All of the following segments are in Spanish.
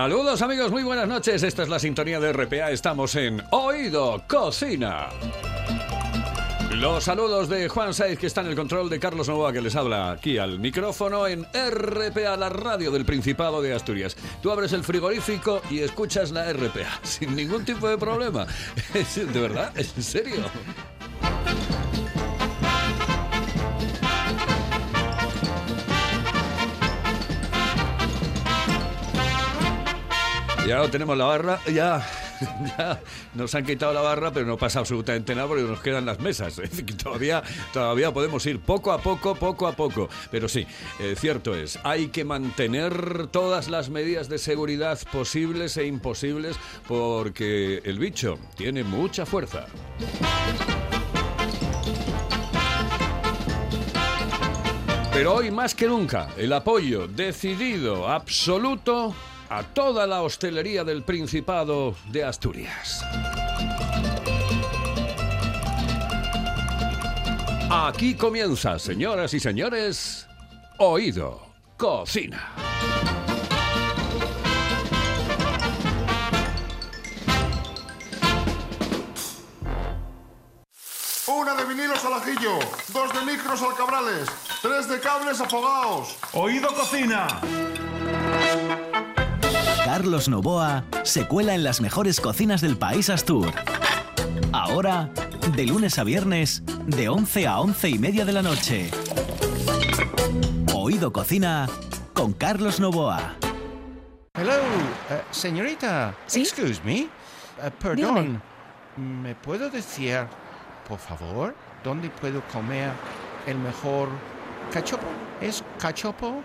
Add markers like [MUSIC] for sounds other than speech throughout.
Saludos amigos, muy buenas noches. Esta es la sintonía de RPA. Estamos en Oído Cocina. Los saludos de Juan Saiz, que está en el control de Carlos Novoa, que les habla aquí al micrófono en RPA, la radio del Principado de Asturias. Tú abres el frigorífico y escuchas la RPA, [LAUGHS] sin ningún tipo de problema. [LAUGHS] ¿De verdad? ¿En serio? Ya no tenemos la barra, ya, [LAUGHS] ya nos han quitado la barra, pero no pasa absolutamente nada porque nos quedan las mesas. [LAUGHS] Es decir, todavía, todavía podemos ir poco a poco, poco a poco. Pero sí, eh, cierto es, hay que mantener todas las medidas de seguridad posibles e imposibles porque el bicho tiene mucha fuerza. Pero hoy más que nunca, el apoyo decidido, absoluto, a toda la hostelería del Principado de Asturias. Aquí comienza, señoras y señores, Oído Cocina. Una de vinilos al ajillo, dos de micros al cabrales, tres de cables afogados. Oído Cocina. Carlos Novoa se cuela en las mejores cocinas del país Astur. Ahora, de lunes a viernes, de 11 a 11 y media de la noche. Oído Cocina con Carlos Novoa. Hello, eh, señorita. ¿Sí? Excuse me. Eh, Dígame. perdón. ¿Me puedo decir, por favor, dónde puedo comer el mejor cachopo? ¿Es cachopo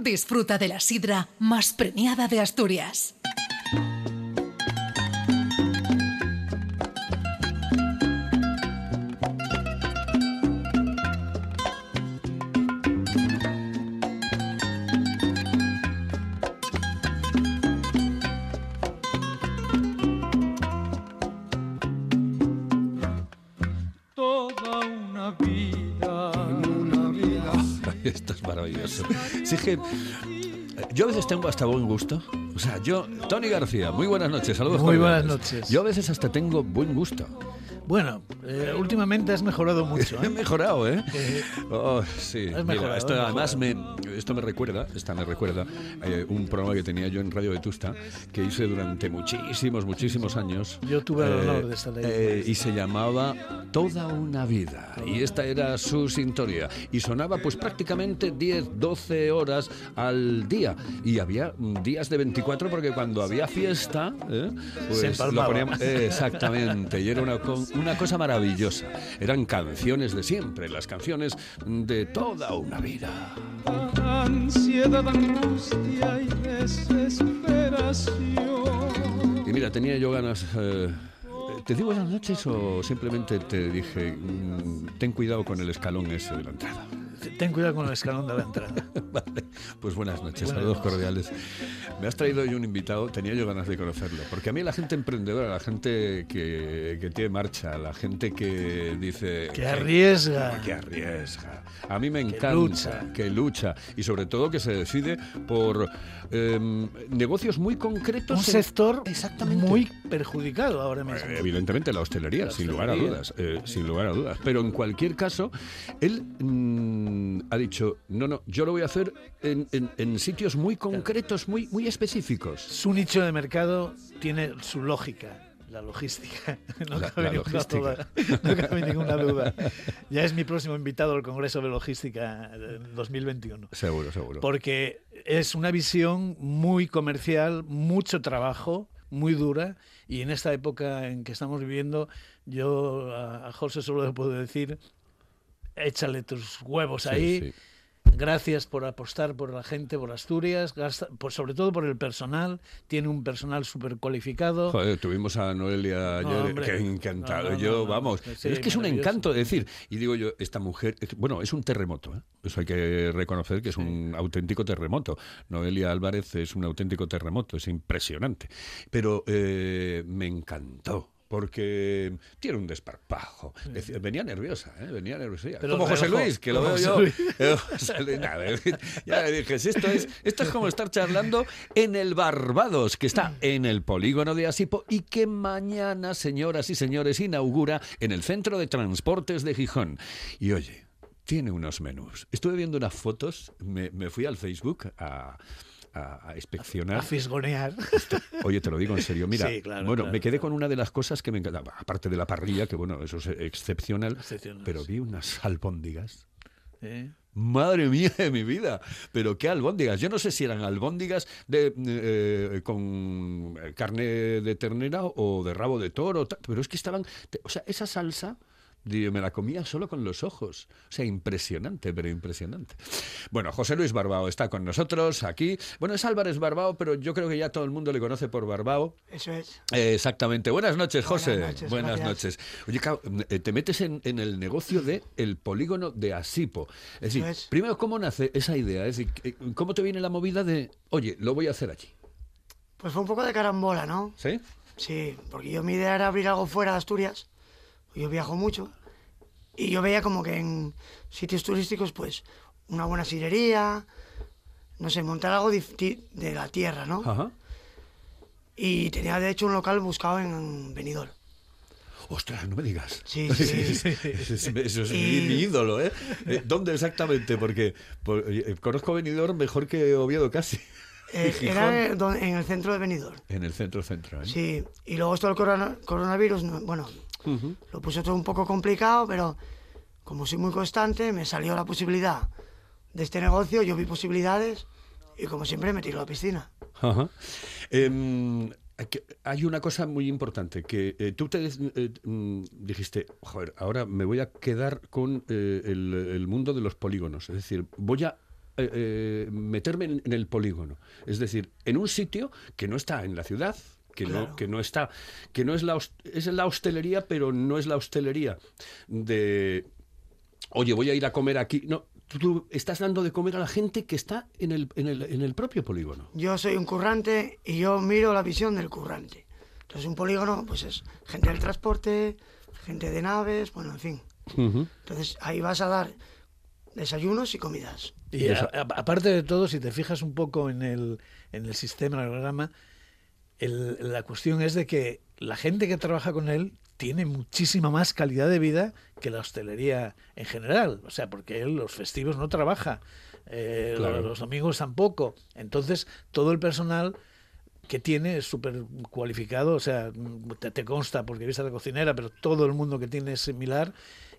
Disfruta de la sidra más premiada de Asturias. Es que yo a veces tengo hasta buen gusto. O sea, yo, Tony García, muy buenas noches, saludos Muy buenas noches. Yo a veces hasta tengo buen gusto. Bueno, eh, últimamente has mejorado mucho. [LAUGHS] He ¿eh? mejorado, ¿eh? Eh, Oh, sí. Has Mira, mejorado, esto has además me, esto me recuerda, esta me recuerda eh, un programa que tenía yo en Radio Vetusta que hice durante muchísimos, muchísimos años. Yo tuve el honor de estar ahí. eh, y se llamaba Toda una vida. Y esta era su sintonía. Y sonaba pues prácticamente 10, 12 horas al día. Y había días de 24 porque cuando había fiesta, ¿eh? pues Se lo poníamos. eh, exactamente. Y era una, co- una cosa maravillosa. Eran canciones de siempre, las canciones de toda una vida. Ansiedad, angustia y desesperación. Y mira, tenía yo ganas. eh, ¿Te digo buenas noches o simplemente te dije, mm, ten cuidado con el escalón ese de la entrada? Ten cuidado con el escalón de la entrada. [LAUGHS] Vale, pues buenas noches, Buenas saludos noches. cordiales. Me has traído hoy un invitado, tenía yo ganas de conocerlo, porque a mí la gente emprendedora, la gente que, que tiene marcha, la gente que dice... Que arriesga. Que arriesga. A mí me encanta, lucha. que lucha y sobre todo que se decide por em, negocios muy concretos. Un sector Exactamente. muy perjudicado ahora mismo. Eh, Evidentemente la hostelería, La sin lugar a dudas, eh, sin lugar a dudas. Pero en cualquier caso, él mm, mm, ha dicho, no, no, yo lo voy a hacer en, en- en sitios muy concretos, muy, muy específicos. Su nicho de mercado tiene su lógica. La logística. [LAUGHS] No, La- cabe la ninguna logística. duda. no cabe ninguna duda. Ya es mi próximo invitado al Congreso de Logística en 2021. Seguro, seguro. Porque es una visión muy comercial, mucho trabajo, muy dura. Y en esta época en que estamos viviendo, yo a, a José solo le puedo decir, échale tus huevos Sí, ahí. sí. Gracias por apostar por la gente, por Asturias, gasta- por, sobre todo por el personal. Tiene un personal súper cualificado. Joder, tuvimos a Noelia No, ayer, hombre. que encantado. No, no, yo, no, no. vamos. Sí, es que es un encanto decir. Y digo yo, esta mujer, es bueno, es un terremoto. ¿eh? Eso hay que reconocer que es un auténtico terremoto. Noelia Álvarez es un auténtico terremoto, es impresionante. Pero eh, me encantó. Porque tiene un desparpajo. Decía- Venía nerviosa, ¿eh? venía nerviosa. Pero como José Luis, que lo veo yo. José Luis. [LAUGHS] José Luis, nada, ya le dije, esto es, esto es como estar charlando en el Barbados, que está en el polígono de Asipo y que mañana, señoras y señores, inaugura en el Centro de Transportes de Gijón. Y oye, tiene unos menús. Estuve viendo unas fotos, me, me fui al Facebook a, a, a inspeccionar. A fisgonear. [LAUGHS] Oye, te lo digo en serio. Mira, Sí, claro, bueno, claro, me quedé claro. con una de las cosas que me encantaba, aparte de la parrilla, que bueno, eso es excepcional, Excepcional, pero vi unas albóndigas. ¿eh? Madre mía de mi vida, pero qué albóndigas. Yo no sé si eran albóndigas de, eh, con carne de ternera o de rabo de toro, pero es que estaban, o sea, esa salsa digo, me la comía solo con los ojos. O sea, impresionante, pero impresionante. Bueno, José Luis Barbao está con nosotros aquí. Bueno, es Álvarez Barbao, pero yo creo que ya todo el mundo le conoce por Barbao. Eso es. Eh, exactamente. Buenas noches, José. noches, Buenas gracias. noches. Oye, eh, te metes en, en el negocio de el polígono de Asipo. Es decir, es. primero, ¿cómo nace esa idea? Es decir, eh, ¿cómo te viene la movida de, oye, lo voy a hacer allí? Pues fue un poco de carambola, ¿no? ¿Sí? Sí, porque yo mi idea era abrir algo fuera de Asturias. Yo viajo mucho. Y yo veía como que en sitios turísticos, pues, una buena sidrería, no sé, montar algo de la tierra, ¿no? Ajá. Y tenía de hecho un local buscado en Benidorm. Ostras, no me digas. Sí, [LAUGHS] sí. es, eso es mi, Y- mi ídolo, ¿eh? Eh, ¿Dónde exactamente? Porque por- conozco Benidorm mejor que Oviedo casi. Eh, era [LAUGHS] en, el centro de Benidorm. En el centro central. Sí, y luego esto del corona- coronavirus, no- bueno, Lo puso todo un poco complicado, pero como soy muy constante, me salió la posibilidad de este negocio, yo vi posibilidades y como siempre me tiró a la piscina. Em, hay una cosa muy importante, que eh, tú te eh, mm, dijiste, joder, ahora me voy a quedar con eh, el, el mundo de los polígonos, es decir, voy a eh, meterme en el polígono, es decir, en un sitio que no está en la ciudad, que no que no está que no es la es la hostelería, pero no es la hostelería de oye, voy a ir a comer aquí, no Tú, tú estás dando de comer a la gente que está en el, en el, en el propio polígono. Yo soy un currante y yo miro la visión del currante. Entonces un polígono pues es gente del transporte, gente de naves, bueno, en fin. Entonces ahí vas a dar desayunos y comidas. Y a- a- aparte de todo, si te fijas un poco en el, en el sistema, en el programa, el- la cuestión es de que la gente que trabaja con él tiene muchísima más calidad de vida que la hostelería en general. O sea, porque él los festivos no trabaja, eh, Claro. los domingos tampoco. Entonces, todo el personal que tiene es súper cualificado, o sea, te, te consta porque viste a la cocinera, pero todo el mundo que tiene es similar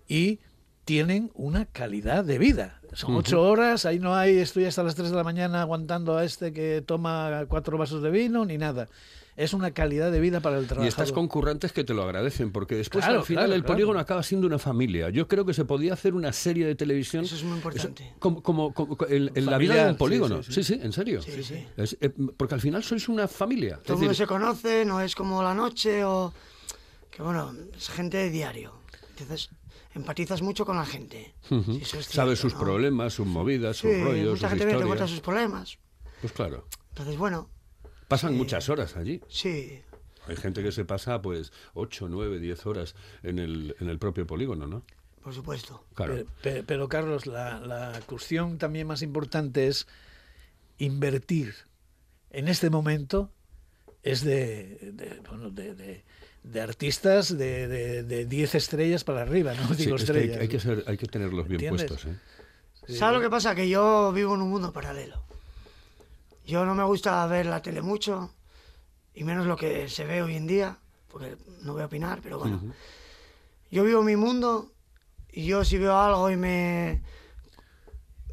y tienen una calidad de vida. Son ocho horas, ahí no hay, estoy hasta las tres de la mañana aguantando a este que toma cuatro vasos de vino, ni nada. Es una calidad de vida para el Y trabajador. estás con currantes que te lo agradecen, porque después Claro, al final claro, el claro. polígono acaba siendo una familia. Yo creo que se podía hacer una serie de televisión. Eso es muy importante. como, como- como- en, en la vida de un sí, polígono. sí, Sí, sí. sí, en serio. Sí, sí. Es- eh, porque al final sois una familia. Todo el mundo decir, se conoce, no es como la noche o... Que bueno, es gente de diario. Entonces empatizas mucho con la gente. es Sabes sus ¿no? problemas, sus movidas, Sí, sus rollos, mucha sus gente viene y te cuenta historias. sus problemas. Pues claro. Entonces, bueno, Pasan muchas horas allí. sí. Hay gente que se pasa pues 8, 9, 10 horas en el, en el propio polígono, ¿no? Por supuesto. Claro. Pero, pe- pero, Carlos, la, la cuestión también más importante es invertir. En este momento es de, de, bueno, de, de- de artistas de, de, de 10 estrellas para arriba, no Sí, digo es que hay, estrellas. hay que ser, hay que tenerlos bien ¿Entiendes? puestos. ¿eh? Sí, ¿Sabes lo sí. que pasa? Que yo vivo en un mundo paralelo. Yo no me gusta ver la tele mucho, y menos lo que se ve hoy en día, porque no voy a opinar, pero bueno. Yo vivo mi mundo, y yo si veo algo y me,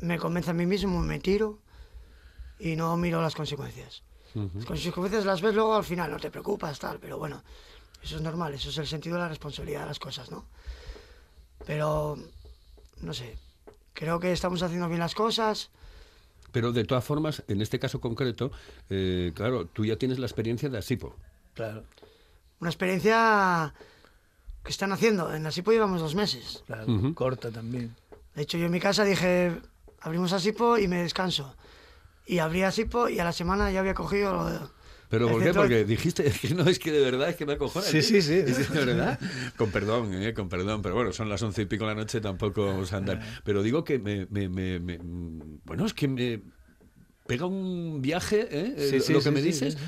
me convence a mí mismo, me tiro, y no miro las consecuencias. Las consecuencias las ves luego al final, no te preocupas, tal, pero bueno, eso es normal, eso es el sentido de la responsabilidad de las cosas, ¿no? Pero, no sé, creo que estamos haciendo bien las cosas. Pero de todas formas, en este caso concreto, eh, claro, tú ya tienes la experiencia de Asipo. Claro, Una experiencia que están haciendo. En Asipo llevamos dos meses. claro. Corta también. De hecho, yo en mi casa dije, abrimos Asipo y me descanso. Y abrí Asipo y a la semana ya había cogido lo de... ¿Pero por qué? Porque dijiste, es que no, es que de verdad, es que me acojona. Sí, sí, sí. Es de verdad. Con perdón, eh, con perdón, pero bueno, son las once y pico de la noche, tampoco vamos a andar. Pero digo que me, me- me- me- bueno, es que me pega un viaje, ¿eh? Sí, lo- sí, lo que sí, me dices, sí,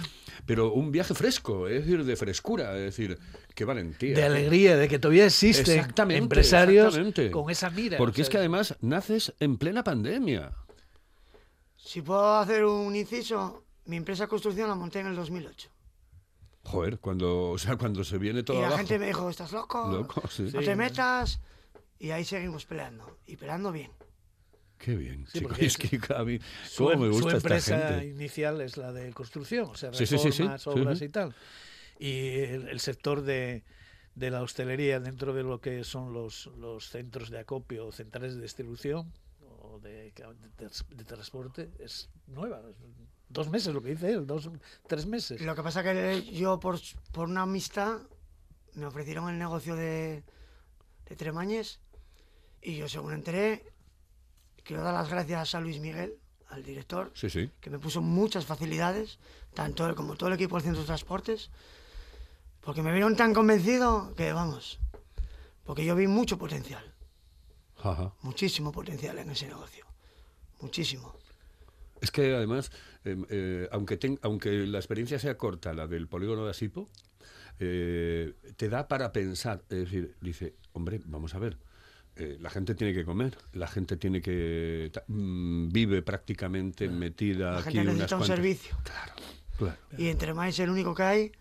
pero un viaje fresco, es decir, de frescura, es decir, qué valentía. De alegría, de que todavía existen Exactamente, empresarios exactamente. con esa mira. Porque o es que además naces en plena pandemia. Si puedo hacer un inciso, mi empresa de construcción la monté en el 2008. Joder, cuando, o sea, cuando se viene todo y la abajo. gente me dijo, ¿estás loco? Loco, sí. No te metas. Y ahí seguimos peleando. Y peleando bien. Qué bien, Sí, chico. [LAUGHS] Es que a mí, su, cómo me su gusta esta empresa gente. inicial es la de construcción, o sea, Sí, sí, sí, reformas, sí. obras Sí, sí. y tal. Y el, el sector de, de la hostelería dentro de lo que son los, los centros de acopio o centrales de distribución o de, de, de transporte es nueva. Dos meses lo que dice él, dos, tres meses. Lo que pasa que yo, por, por una amistad, me ofrecieron el negocio de, de Tremañes. Y yo, según enteré, quiero dar las gracias a Luis Miguel, al director, Sí, sí. que me puso muchas facilidades, tanto él como todo el equipo del Centro de Transportes, porque me vieron tan convencido que, vamos, porque yo vi mucho potencial, Ajá. muchísimo potencial en ese negocio, muchísimo. Es que además, eh, eh, aunque, ten- aunque la experiencia sea corta, la del polígono de Asipo, eh, te da para pensar. Es decir, dice, hombre, vamos a ver. eh, la gente tiene que comer, la gente tiene que mm, vive prácticamente metida La aquí gente unas necesita un cuantas- servicio. Claro, claro. Y entre más el único que hay,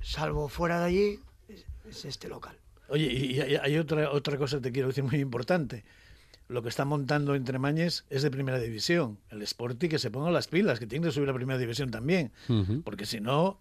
salvo fuera de allí, es, es este local. Oye, y, y hay- hay otra, otra cosa que te quiero decir muy importante. Lo que está montando entre Mañes es de primera división. El Sporting que se ponga las pilas, que tiene que subir a primera división también. Porque si no,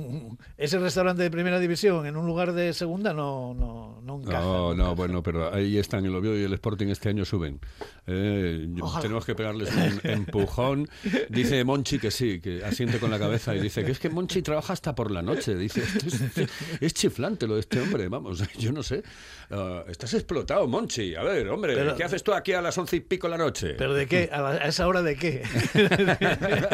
un- ese restaurante de primera división en un lugar de segunda no, no, no encaja. No, no, bueno, pero ahí están, el Oviedo y el Sporting este año suben. Eh, tenemos que pegarles un [LAUGHS] empujón. Dice Monchi que sí, que asiente con la cabeza y dice que es que Monchi trabaja hasta por la noche. Dice, "Esto es, [LAUGHS] es chiflante lo de este hombre, vamos, [LAUGHS] yo no sé. Ah, estás explotado, Monchi. A ver, hombre, Pero- ¿qué haces tú aquí a las once y pico de la noche? ¿Pero de qué? ¿A, la- a esa hora de qué?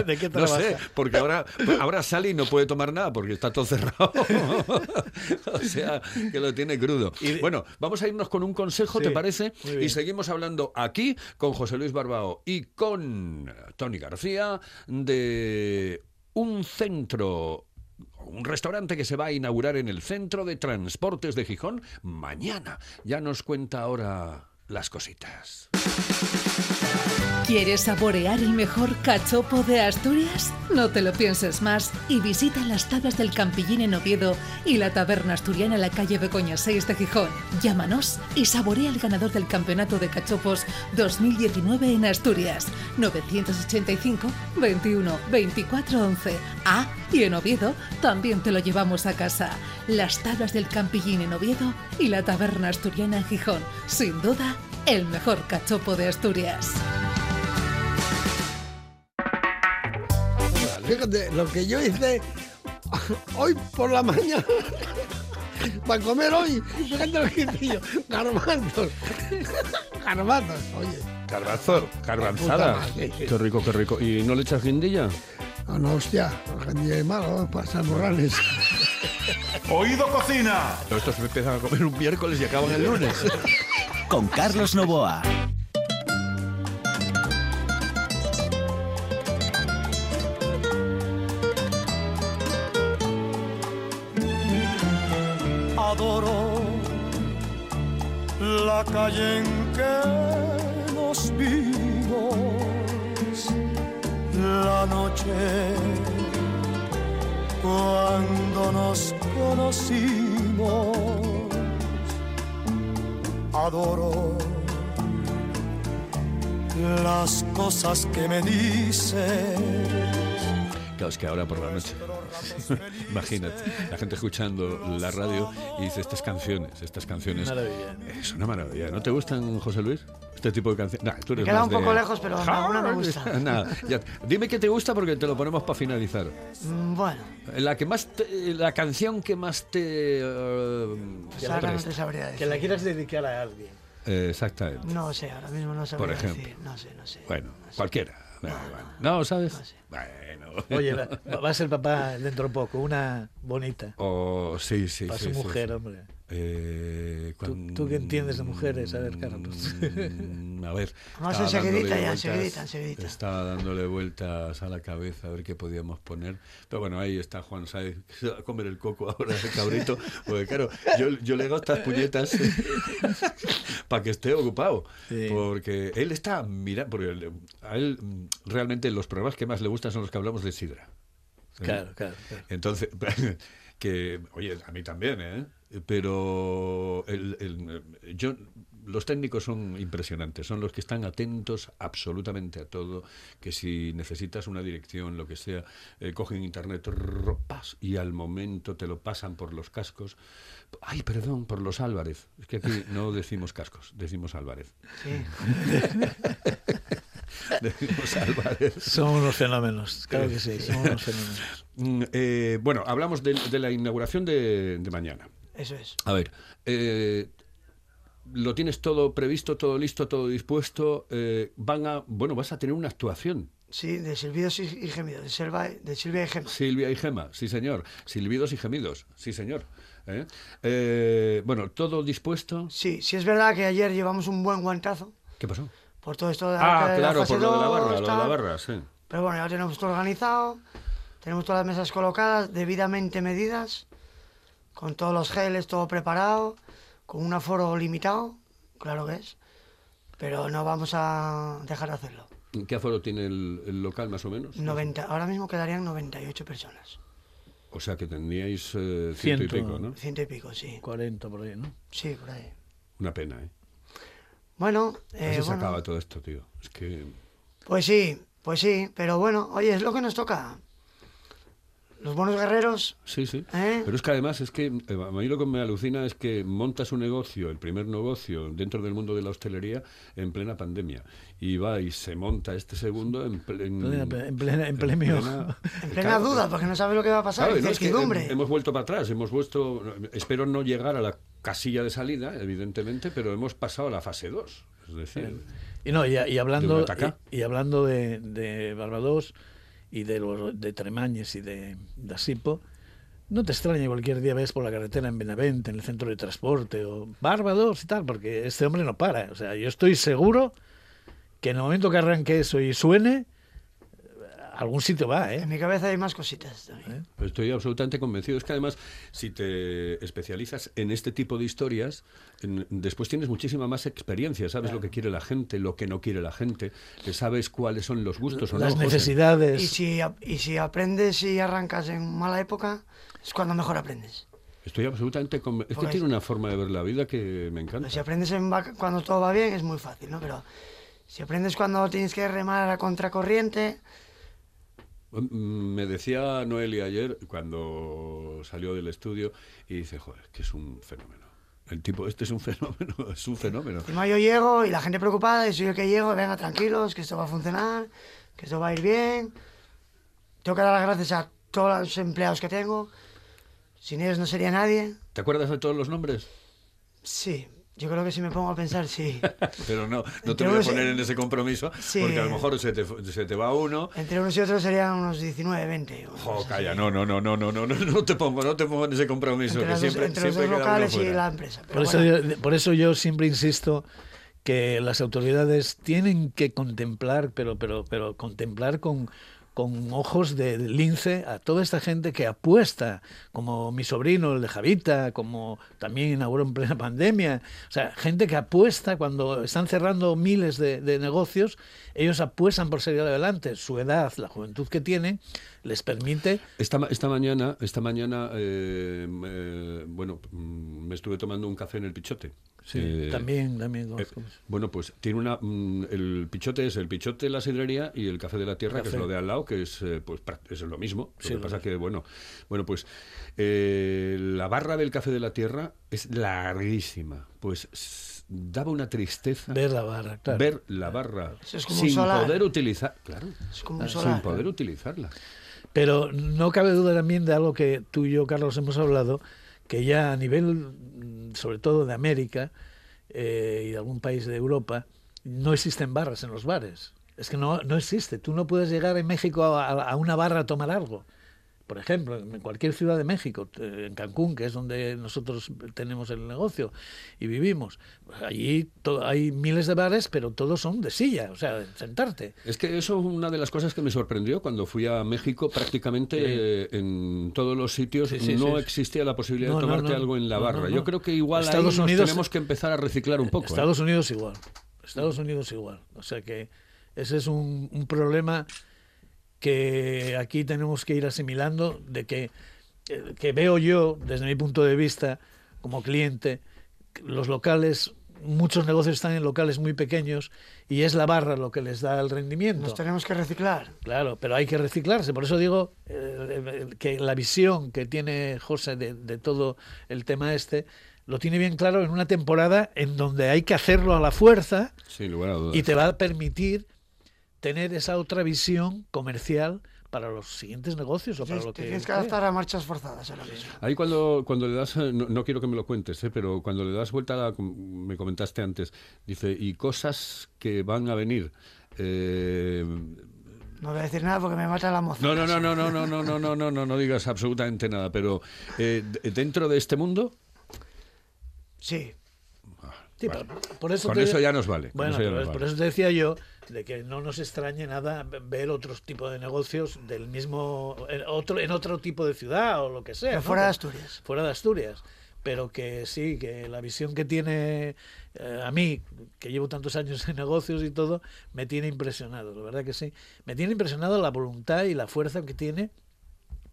¿De qué No sé, trabaja? porque ahora, ahora sale y no puede tomar nada porque está todo cerrado. [LAUGHS] o sea, que lo tiene crudo. Bueno, vamos a irnos con un consejo, ¿te parece? Y seguimos hablando aquí con José Luis Barbao y con Tony García de un centro. Un restaurante que se va a inaugurar en el centro de transportes de Gijón mañana. Ya nos cuenta ahora las cositas. ¿Quieres saborear el mejor cachopo de Asturias? No te lo pienses más y visita las tablas del Campillín en Oviedo y la taberna asturiana en la calle Becoña 6 de Gijón. Llámanos y saborea el ganador del Campeonato de Cachopos 2019 en Asturias. 985 21 24 11. Ah, y en Oviedo también te lo llevamos a casa. Las tablas del Campillín en Oviedo y la taberna asturiana en Gijón. Sin duda, el mejor cachopo de Asturias. Fíjate, lo que yo hice hoy por la mañana [LAUGHS] para comer hoy, fíjate lo que hice yo, garbanzos, [LAUGHS] garbanzos, oye, Garbanzo, garbanzada. Qué rico, qué rico. ¿Y no le echas guindilla? No, no, hostia, gente de malo, para San Morales. [LAUGHS] Oído Cocina. Estos se empiezan a comer un miércoles y acaban el lunes. [LAUGHS] Con Carlos Novoa. adoro la calle en que nos vimos la noche cuando nos conocimos. Adoro las cosas que me dices. Claro, es que ahora por la noche, [LAUGHS] imagínate, la gente escuchando la radio y dice estas canciones, estas canciones. Maravilla. Es una maravilla. ¿No te gustan, José Luis? Este tipo de canciones. Nah, tú Me eres queda más un poco de- lejos, pero alguna me gusta. [LAUGHS] Nada, ya. Dime qué te gusta porque te lo ponemos para finalizar. Mm, Bueno, La que más te- la canción que más te eh, pues ahora no te sabría Que decir. la quieras dedicar a alguien. Eh, exactamente. No sé, ahora mismo no sabría Por ejemplo. decir. No sé, no sé. Bueno, cualquiera. Da igual. No, ¿sabes? Bueno. Oye, [LAUGHS] va, va a ser papá dentro de poco, una bonita. Oh, sí, sí, Para sí, su sí, mujer, sí. hombre. Eh, ¿Tú, cuan- tú qué entiendes de mujeres? A ver, Carlos. Mm, A ver. Vamos estaba enseguidita dándole ya, vueltas- enseguidita, enseguidita. Estaba dándole vueltas a la cabeza a ver qué podíamos poner. Pero bueno, ahí está Juan Saez, que se va a comer el coco ahora, el cabrito. Porque claro, yo, yo le hago estas puñetas [LAUGHS] para que esté ocupado. Sí. Porque él está mirando, porque a él mm, realmente los programas que más le gustan son los que hablamos de sidra. Claro, claro, claro. Entonces, [LAUGHS] que, oye, a mí también, ¿eh? Pero el, el- yo, los técnicos son impresionantes, son los que están atentos absolutamente a todo, que si necesitas una dirección, lo que sea, eh, cogen internet trrr, pas, y al momento te lo pasan por los cascos. Ay, perdón, por los Álvarez. Es que aquí no [LAUGHS] decimos cascos, decimos Álvarez. Sí. [LAUGHS] decimos Álvarez. Son unos fenómenos, claro que sí, son unos fenómenos. Mm, eh, bueno, hablamos de, de la inauguración de, de mañana. Eso es. A ver, eh, lo tienes todo previsto, todo listo, todo dispuesto. eh, van a, bueno, vas a tener una actuación. Sí, de silbidos y, gemidos, de, Selva, de Silvia y Gema. Silvia y Gema, sí señor. Silbidos y gemidos, sí señor. ¿Eh? Eh, bueno, todo dispuesto. Sí, sí es verdad que ayer llevamos un buen guantazo ¿Qué pasó? por todo esto de Ah, de claro, fase por lo de la barra, lo de la barra, sí. Pero bueno, ya tenemos todo organizado, tenemos todas las mesas colocadas, debidamente medidas, con todos los geles, todo preparado, con un aforo limitado, claro que es, pero no vamos a dejar de hacerlo. ¿Qué aforo tiene el, el local más o menos? 90, ahora mismo quedarían 98 personas, O sea que tendríais eh, ciento, y pico, ¿no? ciento y pico, sí. 40 por ahí, ¿no? Sí, por ahí. Una pena, ¿eh? Bueno, eh, se bueno, acaba todo esto, tío. Es que... pues sí, pues sí, pero bueno, oye, es lo que nos toca. Los buenos guerreros, Sí, sí. ¿Eh? Pero es que además es que eh, a mí lo que me alucina es que montas un negocio, el primer negocio dentro del mundo de la hostelería en plena pandemia. Y va y se monta este segundo en, ple- en, Plena- en plena- en plenio. en plena Claro, duda, porque no sabe lo que va a pasar, Claro, no, es que hemos vuelto para atrás, hemos vuelto, espero no llegar a la casilla de salida, evidentemente, pero hemos pasado a la fase 2. Es decir, Y no, y, hablando, y, y hablando de, de Barbados y de los y de, Asipo, no te extrañe cualquier día ves por la carretera en Benavente, en el centro de transporte, o Barbados y tal, porque este hombre no para. O sea, yo estoy seguro que en el momento que arranque eso y suene, algún sitio va, ¿eh? En mi cabeza hay más cositas también. Estoy absolutamente convencido. Es que además, si te especializas en este tipo de historias, en- después tienes muchísima más experiencia. Sabes lo que quiere la gente, lo que no quiere la gente, que sabes cuáles son los gustos o Las no. Necesidades. Y si, y si aprendes y arrancas en mala época, es cuando mejor aprendes. Estoy absolutamente convencido. Es que Pues- tiene una forma de ver la vida que me encanta. Si aprendes en vaca- cuando todo va bien, es muy fácil, ¿no? Pero si aprendes cuando tienes que remar a contracorriente, Mm, Me decía Noelia ayer, cuando salió del estudio, y dice, joder, que es un fenómeno. El tipo, este es un [LAUGHS] fenómeno, es un fenómeno. encima yo llego y la gente preocupada, y soy yo que llego, venga, tranquilos, que esto va a funcionar, que esto va a ir bien. Tengo que dar las gracias a todos los empleados que tengo. Sin ellos no sería nadie. ¿Te acuerdas de todos los nombres? Sí, yo creo que si me pongo a pensar, sí. [LAUGHS] Pero no, no te Entre voy a poner en ese compromiso, Sí. porque a lo mejor se te, se te va uno. Entre unos y otros serían unos 19, 20. o Jo, cosas calla, no, no, no, no, no, no, no, no te pongo, no te pongo en ese compromiso, Entre, que siempre, entre los dos locales y la empresa. Por eso, yo, por eso yo siempre insisto que las autoridades tienen que contemplar, pero, pero, pero contemplar con, con ojos de lince a toda esta gente que apuesta, como mi sobrino, el de Javita, como también inauguró en plena pandemia. O sea, gente que apuesta cuando están cerrando miles de, negocios, ellos apuestan por seguir adelante. Su edad, la juventud que tienen, les permite. Esta, ma- esta mañana, esta mañana eh, eh, bueno, mm, me estuve tomando un café en el Pichote. Sí, Eh, también, también. eh, bueno, pues tiene una. mm, el pichote es el pichote de la sidrería y el café de la tierra, que es lo de al lado, que es eh, pues es lo mismo. Lo Sí, que lo pasa que, bueno, bueno, pues eh, la barra del café de la tierra es larguísima. Pues daba una tristeza Ver la barra, claro. ver la barra es como un sin solar. poder utilizar. Claro. Es como un sin solar. poder utilizarla. Pero no cabe duda también de algo que tú y yo, Carlos, hemos hablado, que ya a nivel, mm, sobre todo de América eh, y de algún país de Europa, no existen barras en los bares. Es que no, no existe. Tú no puedes llegar en México a, a- a una barra a tomar algo. Por ejemplo, en cualquier ciudad de México, eh, en Cancún, que es donde nosotros tenemos el negocio y vivimos, pues allí hay miles de bares, pero todos son de silla, o sea, de sentarte. Es que eso es una de las cosas que me sorprendió cuando fui a México. Prácticamente eh, en todos los sitios Sí, sí, no existía la posibilidad No, de tomarte no. algo en la barra. Yo creo que igual Estados ahí nos Unidos- tenemos que empezar a reciclar un poco. ¿eh? Estados Unidos igual. Estados Unidos igual. O sea que ese es un, un problema que aquí tenemos que ir asimilando, de que, que veo yo, desde mi punto de vista, como cliente, los locales, muchos negocios están en locales muy pequeños y es la barra lo que les da el rendimiento. Nos tenemos que reciclar. Claro, pero hay que reciclarse. Por eso digo eh, eh, que la visión que tiene José de, de todo el tema este lo tiene bien claro en una temporada en donde hay que hacerlo a la fuerza Sin lugar a dudas. y te va a permitir tener esa otra visión comercial para los siguientes negocios o para lo que tienes que adaptar a marchas forzadas ahora mismo. Ahí cuando, cuando le das, eh, no, no quiero que me lo cuentes, eh, pero cuando le das vuelta, a la- me comentaste antes, dice, y cosas que van a venir. eh, No voy a decir nada porque me mata la moza. no, no, no, no, no, no, no, no, no, no, no, no digas absolutamente nada, pero eh, dentro de este mundo, Sí. Sí, Vale. por- por eso Con te- eso ya nos vale, Bueno, eso ya pero nos es- por eso te decía yo de que no nos extrañe nada ver otros tipos de negocios del mismo en otro en otro tipo de ciudad o lo que sea. Pero ¿no? fuera de Que- Asturias. Fuera de Asturias. Pero que sí, que la visión que tiene eh, a mí, que llevo tantos años en negocios y todo, me tiene impresionado, la verdad que sí. Me tiene impresionado la voluntad y la fuerza que tiene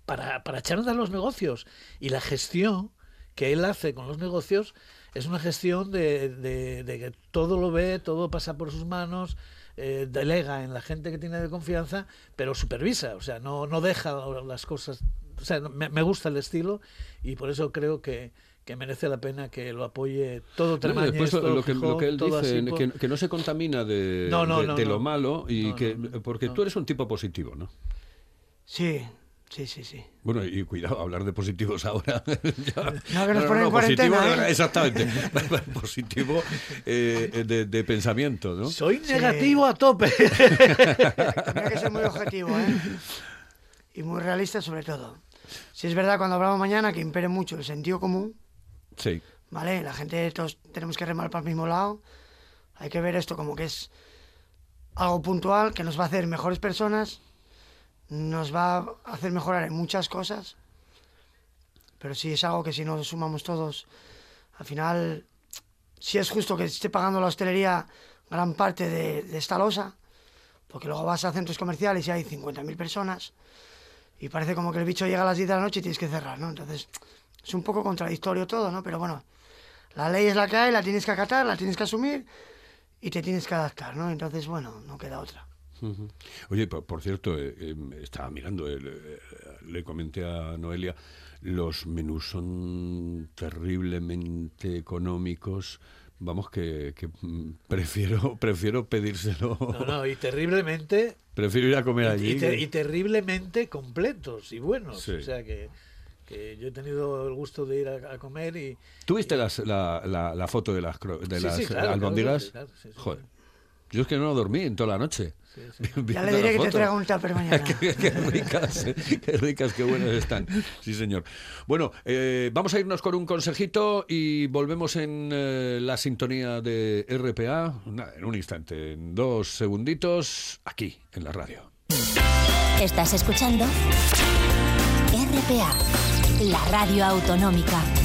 para, para echar a los negocios. Y la gestión que él hace con los negocios es una gestión de, de- de que todo lo ve, todo pasa por sus manos, eh, delega en la gente que tiene de confianza, pero supervisa, o sea, no, no deja las cosas. O sea, me, me gusta el estilo y por eso creo que, que merece la pena que lo apoye todo No, Tremañes, después lo, todo lo que, lo Gijón, que él dice, así, que, que no se contamina de, No, no, de, no, de no. lo malo, y No, que no, porque tú eres un tipo positivo, ¿no? Sí, sí, sí, sí. Bueno, y cuidado, hablar de positivos ahora. [LAUGHS] Ya- No, que nos ponen en cuarentena, positivo, ¿eh? Exactamente. [LAUGHS] positivo eh, de, de pensamiento, ¿no? Soy negativo a tope. [LAUGHS] Tendría que ser muy objetivo, ¿eh? Y muy realista sobre todo. Si es verdad, cuando hablamos mañana, que impere mucho el sentido común, Sí. ¿vale? La gente, todos tenemos que remar para el mismo lado. Hay que ver esto como que es algo puntual que nos va a hacer mejores personas, nos va a hacer mejorar en muchas cosas. Pero sí es algo que si nos sumamos todos, al final, sí es justo que esté pagando la hostelería gran parte de, esta losa, porque luego vas a centros comerciales y hay 50.000 personas y parece como que el bicho llega a las 10 de la noche y tienes que cerrar, ¿no? Entonces, es un poco contradictorio todo, ¿no? Pero bueno, la ley es la que hay, la tienes que acatar, la tienes que asumir y te tienes que adaptar, ¿no? Entonces, bueno, no queda otra. Oye, por, por cierto, eh, eh, estaba mirando, eh, le- le comenté a Noelia, los menús son terriblemente económicos. Vamos, que, que, [LAUGHS] prefiero prefiero pedírselo. No, no, y terriblemente Prefiero ir a comer y, allí. y y terriblemente completos y buenos. Sí. O sea que, que yo he tenido el gusto de ir a, a comer y ¿Tuviste las- la, la, la foto de las, de Sí, las sí, claro, albóndigas? claro, claro, sí, sí, Joder. Yo es que no dormí en toda la noche. Ya le diré que te traiga un tupper mañana. [LAUGHS] qué, qué ricas, eh, qué ricas, qué buenas están. Sí, señor. Bueno, eh, vamos a irnos con un consejito y volvemos en eh, la sintonía de RPA, nada, en un instante, en dos segunditos, aquí, en la radio. Estás escuchando RPA, la radio autonómica.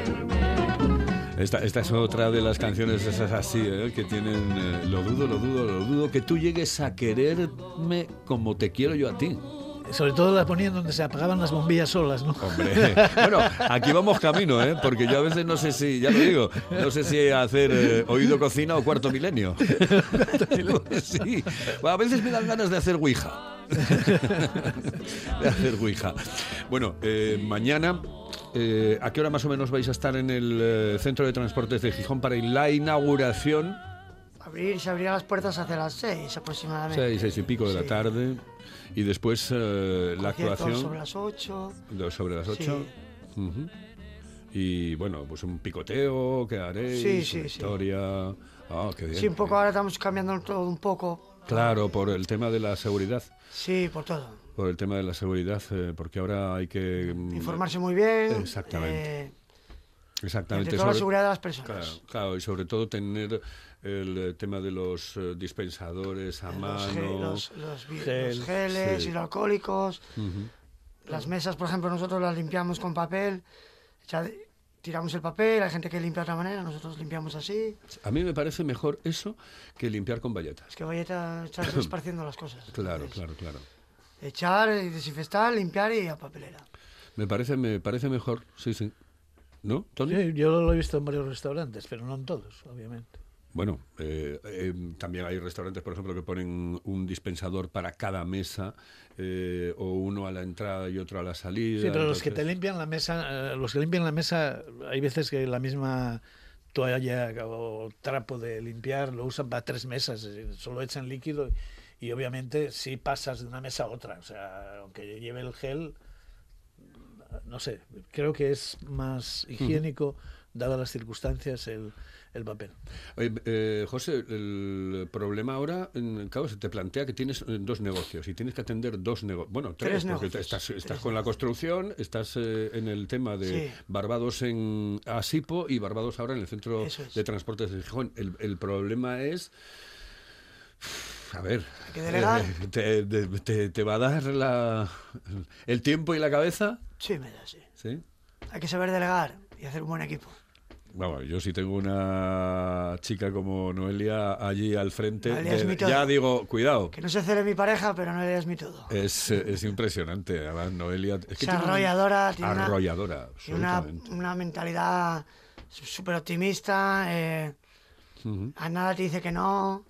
Esta, esta es otra de las canciones esas así, ¿eh? que tienen eh, lo dudo, lo dudo, lo dudo, que tú llegues a quererme como te quiero yo a ti. Sobre todo la ponían donde se apagaban las bombillas solas, ¿no? Hombre, [LAUGHS] bueno, aquí vamos camino, ¿eh? Porque yo a veces no sé si, ya lo digo, no sé si hacer eh, oído cocina o cuarto milenio. [LAUGHS] [LAUGHS] sí, Bueno, a veces me dan ganas de hacer Ouija. de hacer Ouija. Bueno, eh, mañana, eh, ¿a qué hora más o menos vais a estar en el eh, Centro de Transportes de Gijón para la inauguración? Abrir, se abrirán las puertas hacia las seis aproximadamente. Seis, seis y pico de la Sí. tarde. Y después eh, la actuación. sobre las ocho. Sobre las 8. Sí. Y bueno, pues un picoteo que haréis, Sí, sí, una sí. historia. Ah, qué bien. Sí, un poco ahora estamos cambiando todo un poco. Claro, por el tema de la seguridad. Sí, por todo. Por el tema de la seguridad, eh, porque ahora hay que. mm, Informarse muy bien. Exactamente. eh, Exactamente. Entre toda la sobre- seguridad de las personas. Claro, claro, y sobre todo tener el eh, tema de los eh, dispensadores a los, mano. los, los Gel. los geles, Sí. hidroalcohólicos. Ujú. Las mesas, por ejemplo, nosotros las limpiamos con papel. echa- tiramos el papel, hay gente que limpia de otra manera, nosotros limpiamos así. A mí me parece mejor eso que limpiar con valletas. Es que a estar esparciendo las cosas. Claro, Entonces, claro, claro. Echar, desinfectar, limpiar y a papelera. Me parece, me parece mejor, sí, sí. ¿No, Tony? Sí, yo lo he visto en varios restaurantes, pero no en todos, obviamente. Bueno, eh, eh, también hay restaurantes, por ejemplo, que ponen un dispensador para cada mesa, eh, o uno a la entrada y otro a la salida. Sí, pero los que te limpian la mesa, eh, los que limpian la mesa, hay veces que la misma toalla o trapo de limpiar lo usan para tres mesas, solo echan líquido y obviamente si pasas de una mesa a otra, o sea, aunque lleve el gel, no sé, creo que es más higiénico, dadas las circunstancias, el, el papel. Oye, eh, José, el problema ahora, en- claro, se te plantea que tienes eh, dos negocios y tienes que atender dos negocios. Bueno, tres, Tres porque negocios, estás, estás tres con la construcción, estás eh, en el tema de Sí. Barbados en Asipo y Barbados ahora en el Centro es. de Transportes de Gijón. El, el problema es. A ver. Hay que delegar. eh, te, te- te va a dar la, el tiempo y la cabeza? Sí, me da, sí. ¿Sí? Hay que saber delegar y hacer un buen equipo. Vamos, yo si tengo una chica como Noelia allí al frente, Noelia es de- mi todo. ya digo, cuidado. Que no se cele mi pareja, pero no es mi todo. Es, es impresionante. Además, Noelia. Es, que Es arrolladora, tiene una- arrolladora, Tiene una, una mentalidad súper optimista. eh, Ujú. a nada te dice que no.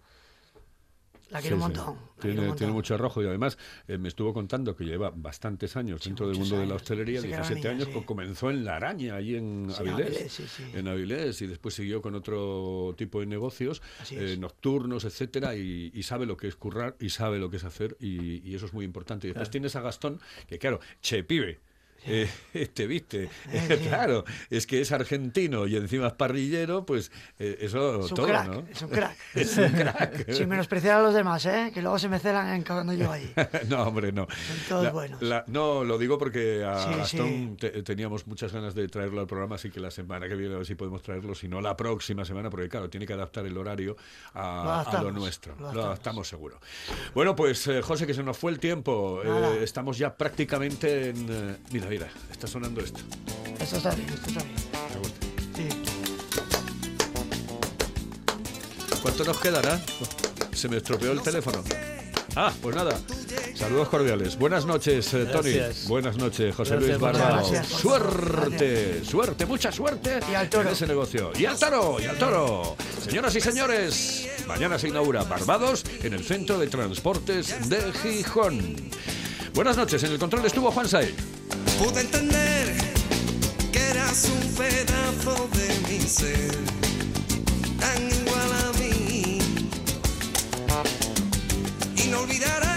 La quiero Sí, un montón. un Tiene, montón. tiene mucho arrojo y además eh, me estuvo contando que lleva bastantes años dentro del mundo de la hostelería, Sí, que era 17 niña, años, co- comenzó en La Araña, ahí en Avilés, Avilés, sí, sí. en Avilés, y después siguió con otro tipo de negocios, eh, nocturnos, etcétera, y, y sabe lo que es currar y sabe lo que es hacer, y, y eso es muy importante. Y después tienes a Gastón, que claro, che, pibe. Eh, [LAUGHS] te viste, [LAUGHS] claro, es que es argentino y encima es parrillero, pues eh, eso Es un todo, crack, ¿no? es un crack. [LAUGHS] es un crack. Sin menospreciar a los demás, ¿eh? Que luego se me celan en cuando yo ahí. no, hombre, no. todos La- buenos. la- no, lo digo porque a Sí, Gastón te- teníamos muchas ganas de traerlo al programa, así que la semana que viene a ver si podemos traerlo, si no la próxima semana, porque claro, tiene que adaptar el horario Lo a, lo nuestro. lo Lo adaptamos. seguro. Bueno, pues eh, José, que se nos fue el tiempo. Eh, estamos ya prácticamente en... mira, mira, está sonando esto. Esto está bien, esto está bien. Me gusta. Sí. ¿Cuánto nos quedará? Se me estropeó el teléfono. Ah, pues nada. Saludos cordiales. Buenas noches, eh, Tony. Gracias. Buenas noches, José Gracias, Luis muchas Barbado. gracias. Suerte, suerte, mucha suerte Y al toro. en ese negocio. Y al toro, y al toro. Señoras y señores, mañana se inaugura Barbados en el Centro de Transportes de Gijón. Buenas noches, en el control estuvo Juan Say pude entender que eras un pedazo de mi ser, tan igual a mí. Y no olvidarás.